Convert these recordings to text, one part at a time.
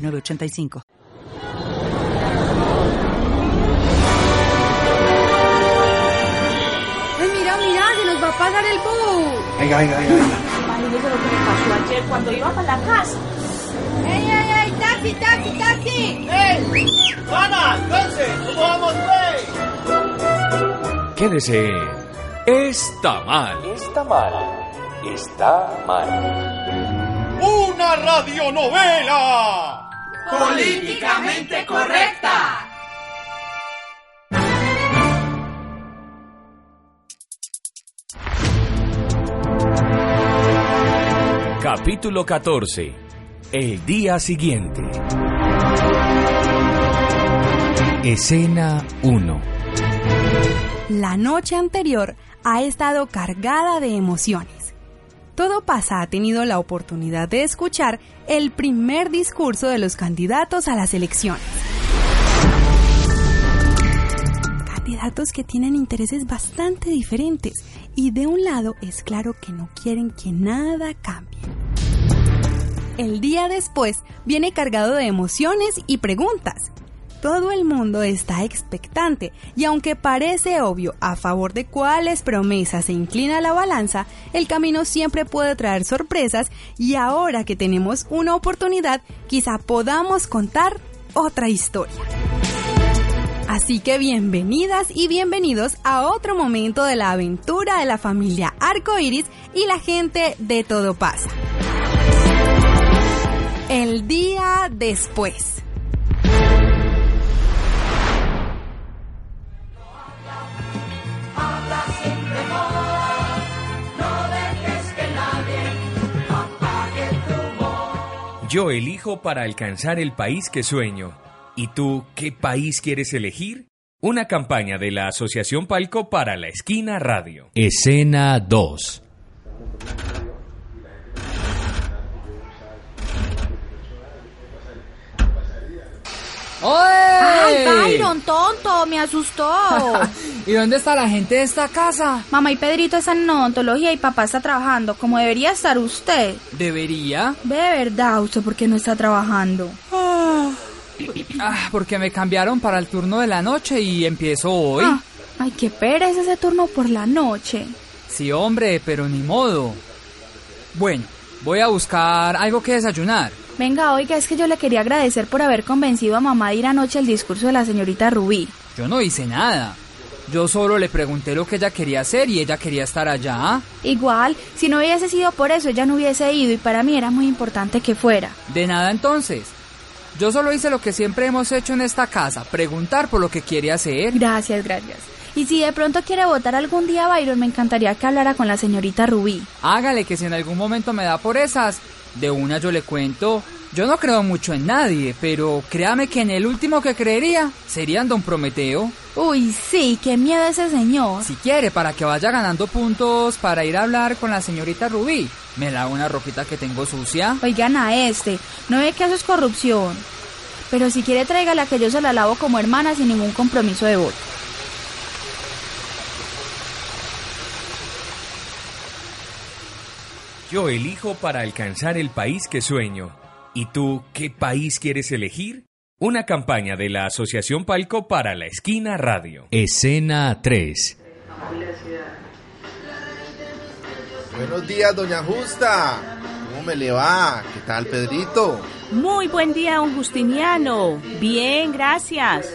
906985. ¡Ay, mira, mira! ¡Se nos va a pasar el bus! Venga, venga, venga. Imagínese lo que me pasó ayer cuando iba para la casa. ¡Ey, ey, ey! ¡Taxi, taxi, taxi! ¡Ey! ¡Juana! ¡Entonces! ¿Cómo vamos, güey? Quédese. Está mal. Está mal. Está mal. ¡Una radionovela! Políticamente correcta. Capítulo 14. El día siguiente. Escena 1. La noche anterior ha estado cargada de emociones. Todo pasa ha tenido la oportunidad de escuchar el primer discurso de los candidatos a las elecciones. Candidatos que tienen intereses bastante diferentes y de un lado es claro que no quieren que nada cambie. El día después viene cargado de emociones y preguntas. Todo el mundo está expectante y aunque parece obvio a favor de cuáles promesas se inclina la balanza, el camino siempre puede traer sorpresas y ahora que tenemos una oportunidad, quizá podamos contar otra historia. Así que bienvenidas y bienvenidos a otro momento de la aventura de la familia Arco Iris y la gente de Todo Pasa. El día después. Yo elijo para alcanzar el país que sueño. ¿Y tú qué país quieres elegir? Una campaña de la Asociación Palco para la Esquina Radio. Escena 2. ¡Ay. Byron, tonto! ¡Me asustó! ¿Y dónde está la gente de esta casa? Mamá y Pedrito están en odontología y papá está trabajando, como debería estar usted. ¿Debería? Ve de verdad, ¿usted por qué no está trabajando? Ah, porque me cambiaron para el turno de la noche y empiezo hoy. Ah, ay, qué pereza ese turno por la noche. Sí, hombre, pero ni modo. Bueno, voy a buscar algo que desayunar. Venga, oiga, es que yo le quería agradecer por haber convencido a mamá de ir anoche al discurso de la señorita Rubí. Yo no hice nada. Yo solo le pregunté lo que ella quería hacer y ella quería estar allá. Igual, si no hubiese sido por eso, ella no hubiese ido y para mí era muy importante que fuera. De nada entonces. Yo solo hice lo que siempre hemos hecho en esta casa, preguntar por lo que quiere hacer. Gracias, gracias. Y si de pronto quiere votar algún día, Byron, me encantaría que hablara con la señorita Rubí. Hágale que si en algún momento me da por esas, de una yo le cuento. Yo no creo mucho en nadie, pero créame que en el último que creería sería en Don Prometeo. Uy, sí, qué miedo ese señor. Si quiere, para que vaya ganando puntos para ir a hablar con la señorita Rubí, me lavo una ropita que tengo sucia. Oigan a este, no ve que eso es corrupción. Pero si quiere tráigala que yo se la lavo como hermana sin ningún compromiso de voto. Yo elijo para alcanzar el país que sueño. ¿Y tú qué país quieres elegir? Una campaña de la Asociación Palco para la Esquina Radio. Escena 3. Buenos días, doña Justa. ¿Cómo me le va? ¿Qué tal, Pedrito? Muy buen día, don Justiniano. Bien, gracias.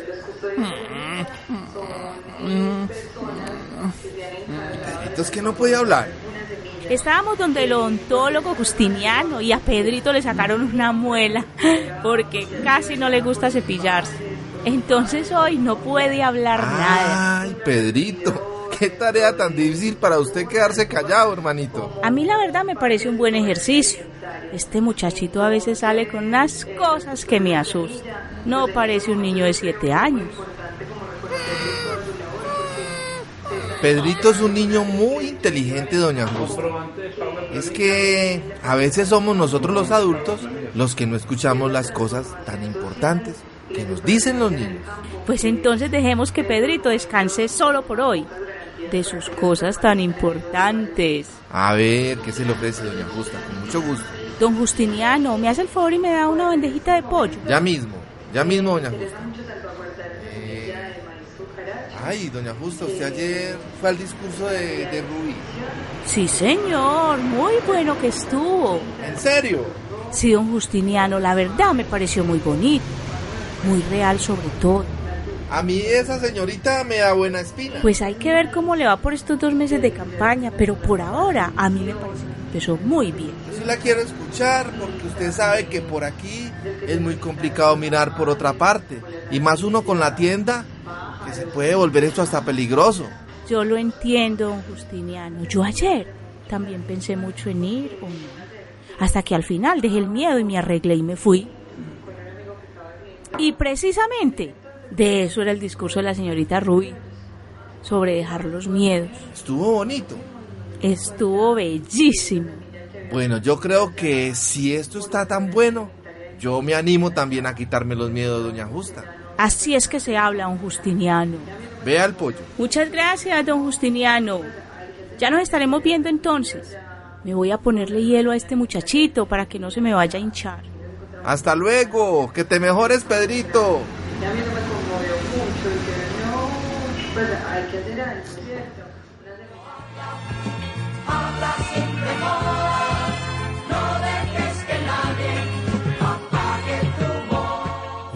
Pedrito es que no podía hablar. Estábamos donde el odontólogo Justiniano y a Pedrito le sacaron una muela porque casi no le gusta cepillarse. Entonces hoy no puede hablar nada. Ay, Pedrito. Qué tarea tan difícil para usted quedarse callado, hermanito. A mí la verdad me parece un buen ejercicio. Este muchachito a veces sale con unas cosas que me asustan. No parece un niño de siete años. Pedrito es un niño muy inteligente, doña Justa. Es que a veces somos nosotros los adultos los que no escuchamos las cosas tan importantes que nos dicen los niños. Pues entonces dejemos que Pedrito descanse solo por hoy de sus cosas tan importantes. A ver, ¿qué se le ofrece, doña Justa? Con mucho gusto. Don Justiniano, ¿me hace el favor y me da una bandejita de pollo? Ya mismo, ya mismo, doña Justa. Ay, doña Justa, usted ayer fue al discurso de, de Rubí. Sí, señor, muy bueno que estuvo. ¿En serio? Sí, don Justiniano, la verdad me pareció muy bonito, muy real sobre todo. A mí esa señorita me da buena espina. Pues hay que ver cómo le va por estos dos meses de campaña, pero por ahora a mí me parece que empezó muy bien. Yo sí la quiero escuchar porque usted sabe que por aquí es muy complicado mirar por otra parte. Y más uno con la tienda, que se puede volver esto hasta peligroso. Yo lo entiendo, don Justiniano. Yo ayer también pensé mucho en ir o no. Hasta que al final dejé el miedo y me arreglé y me fui. Y precisamente de eso era el discurso de la señorita Rubí, sobre dejar los miedos. Estuvo bonito. Estuvo bellísimo. Bueno, yo creo que si esto está tan bueno, yo me animo también a quitarme los miedos, doña Justa. Así es que se habla, don Justiniano. Vea el pollo. Muchas gracias, don Justiniano. Ya nos estaremos viendo entonces. Me voy a ponerle hielo a este muchachito para que no se me vaya a hinchar. Hasta luego, que te mejores, Pedrito. Ya a mí no me conmovió mucho y que no, pues hay que hacer algo,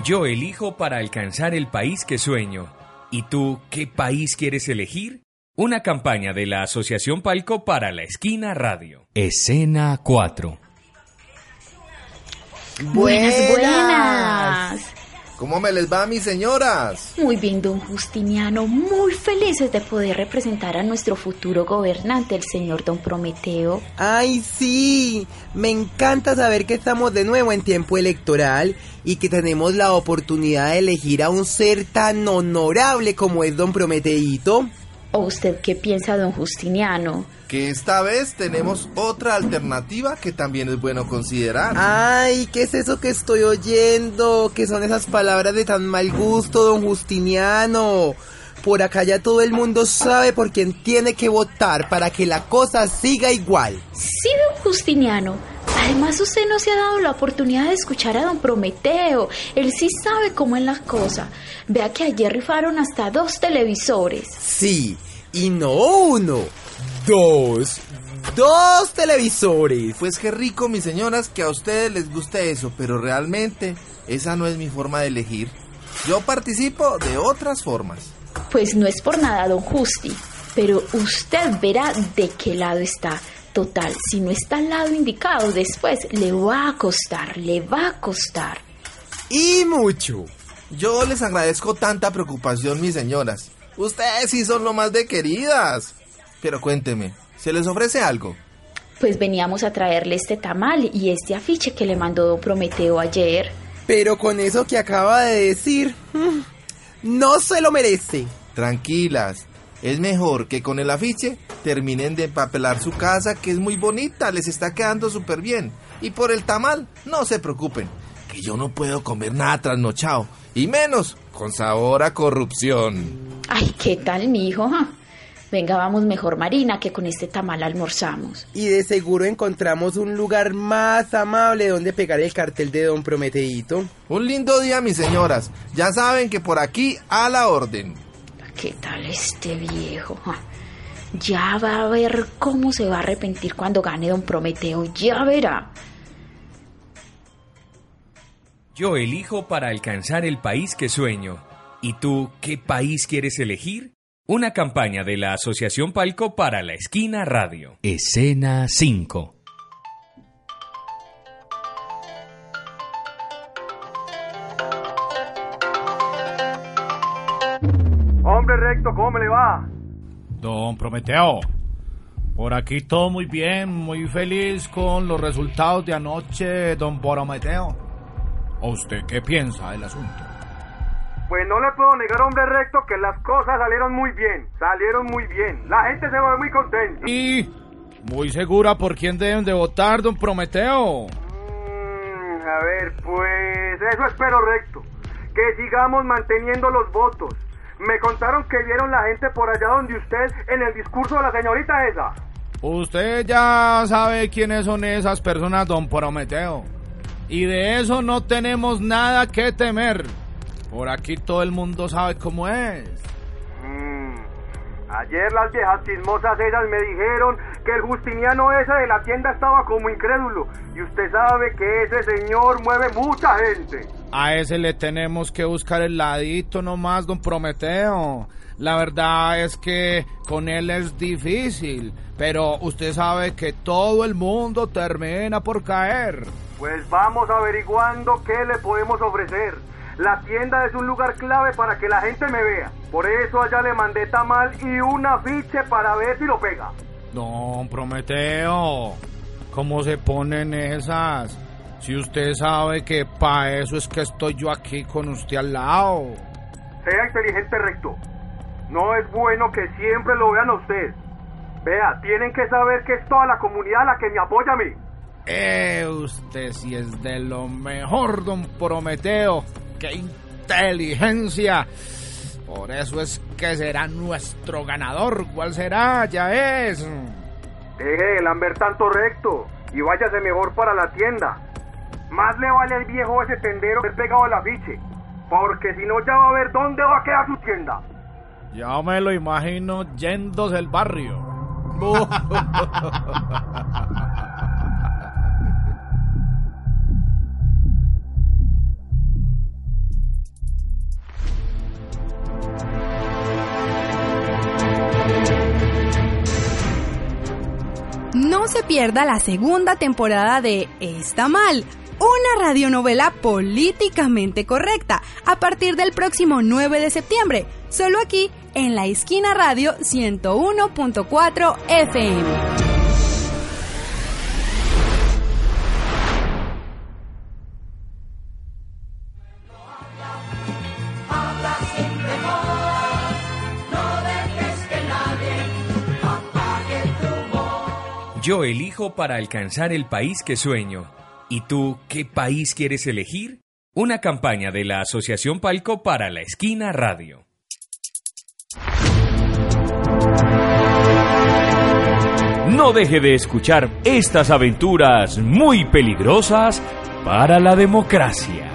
Yo elijo para alcanzar el país que sueño. ¿Y tú qué país quieres elegir? Una campaña de la Asociación Palco para la Esquina Radio. Escena 4. Buenas, buenas. ¿Cómo me les va, mis señoras? Muy bien, don Justiniano, muy felices de poder representar a nuestro futuro gobernante, el señor don Prometeo. Ay, sí, me encanta saber que estamos de nuevo en tiempo electoral y que tenemos la oportunidad de elegir a un ser tan honorable como es don Prometeito. ¿O usted qué piensa, don Justiniano? Que esta vez tenemos otra alternativa que también es bueno considerar. Ay, ¿qué es eso que estoy oyendo? ¿Qué son esas palabras de tan mal gusto, don Justiniano? Por acá ya todo el mundo sabe por quién tiene que votar para que la cosa siga igual. Sí, don Justiniano. Además, usted no se ha dado la oportunidad de escuchar a don Prometeo. Él sí sabe cómo es la cosa. Vea que ayer rifaron hasta dos televisores. Sí, y no uno, dos. Dos televisores. Pues qué rico, mis señoras, que a ustedes les guste eso, pero realmente esa no es mi forma de elegir. Yo participo de otras formas. Pues no es por nada, don Justi, pero usted verá de qué lado está. Total, si no está al lado indicado, después le va a costar, le va a costar. Y mucho. Yo les agradezco tanta preocupación, mis señoras. Ustedes sí son lo más de queridas. Pero cuénteme, ¿se les ofrece algo? Pues veníamos a traerle este tamal y este afiche que le mandó don Prometeo ayer. Pero con eso que acaba de decir, no se lo merece. Tranquilas, es mejor que con el afiche terminen de empapelar su casa, que es muy bonita, les está quedando súper bien. Y por el tamal, no se preocupen, que yo no puedo comer nada trasnochado, y menos con sabor a corrupción. Ay, ¿qué tal, mi hijo? Venga, vamos mejor, Marina, que con este tamal almorzamos. Y de seguro encontramos un lugar más amable donde pegar el cartel de Don Prometeito. Un lindo día, mis señoras. Ya saben que por aquí a la orden. ¿Qué tal este viejo? Ya va a ver cómo se va a arrepentir cuando gane Don Prometeo. Ya verá. Yo elijo para alcanzar el país que sueño. ¿Y tú qué país quieres elegir? Una campaña de la Asociación Palco para la Esquina Radio. Escena 5. ¿Cómo me le va? Don Prometeo, Por aquí todo muy bien, muy feliz con los resultados de anoche, don Prometeo. ¿O usted qué piensa del asunto? Pues no le puedo negar, hombre recto, que las cosas salieron muy bien. Salieron muy bien. La gente se ve muy contenta. Y muy segura por quién deben de votar, don Prometeo. Mm, a ver, pues eso espero recto. Que sigamos manteniendo los votos. Me contaron que vieron la gente por allá donde usted en el discurso de la señorita esa. Usted ya sabe quiénes son esas personas, don Prometeo. Y de eso no tenemos nada que temer. Por aquí todo el mundo sabe cómo es. Ayer las viejas chismosas esas me dijeron que el Justiniano ese de la tienda estaba como incrédulo. Y usted sabe que ese señor mueve mucha gente. A ese le tenemos que buscar el ladito nomás, don Prometeo. La verdad es que con él es difícil, pero usted sabe que todo el mundo termina por caer. Pues vamos averiguando qué le podemos ofrecer. La tienda es un lugar clave para que la gente me vea. Por eso allá le mandé tamal y un afiche para ver si lo pega. Don Prometeo, ¿cómo se ponen esas? Si usted sabe que para eso es que estoy yo aquí con usted al lado. Sea inteligente recto. No es bueno que siempre lo vean a usted. Vea, tienen que saber que es toda la comunidad la que me apoya a mí. Eh, usted sí es de lo mejor, don Prometeo. ¡Qué inteligencia! Por eso es que será nuestro ganador. ¿Cuál será? Ya es. Deje de lamber tanto recto y váyase mejor para la tienda. Más le vale al viejo ese tendero que pegado el afiche. Porque si no ya va a ver dónde va a quedar su tienda. Ya me lo imagino yéndose el barrio. se pierda la segunda temporada de Está mal, una radionovela políticamente correcta, a partir del próximo 9 de septiembre, solo aquí en la esquina radio 101.4 FM. Yo elijo para alcanzar el país que sueño. ¿Y tú qué país quieres elegir? Una campaña de la Asociación Palco para la Esquina Radio. No deje de escuchar estas aventuras muy peligrosas para la democracia.